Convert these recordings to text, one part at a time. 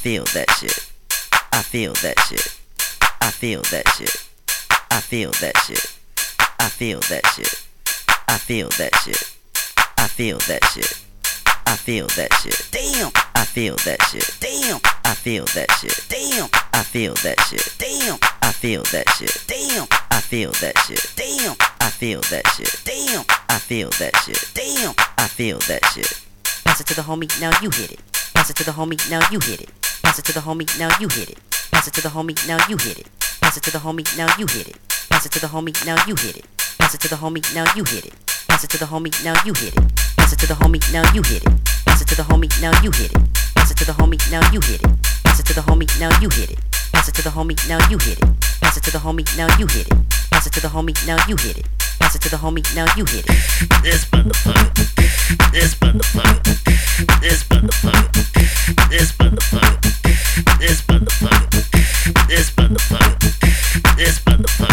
feel that shit. I feel that shit. I feel that shit. I feel that shit. I feel that shit. I feel that shit. I feel that shit. I feel that shit. Damn. I feel that shit. Damn. I feel that shit. Damn. I feel that shit. Damn. I feel that shit. Damn. I feel that shit. Damn. I feel that shit. Damn. I feel that shit. Damn. I feel that shit. Pass it to the homie, now you hit it. Pass it to the homie, now you hit it. Pass it to the homie, now you hit it. Pass it to the homie, now you hit it. Pass it to the homie, now you hit it. Pass it to the homie, now you hit it. Pass it to the homie, now you hit it. Pass it to the homie, now you hit it. Pass it to the homie, now you hit it. Pass it to the homie, now you hit it. Pass it to the homie, now you hit it. Pass it to the homie, now you hit it. Pass it to the homie, now you hit it. Pass it to the homie, now you hit it. Pass it to the homie, now you hit it. Pass it to the homie, now you hit it. This motherfucker. This motherfucker. This motherfucker. This motherfucker. It's motherfucker. It's motherfucker. It's motherfucker.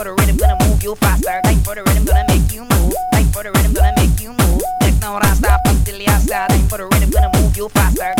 for the rhythm, gonna move you faster. Time for the rhythm, gonna make you move. Time for the rhythm, gonna make you move. Techno, I stop until I stop. Time for the rhythm, gonna move you faster.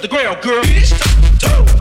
the grail, girl.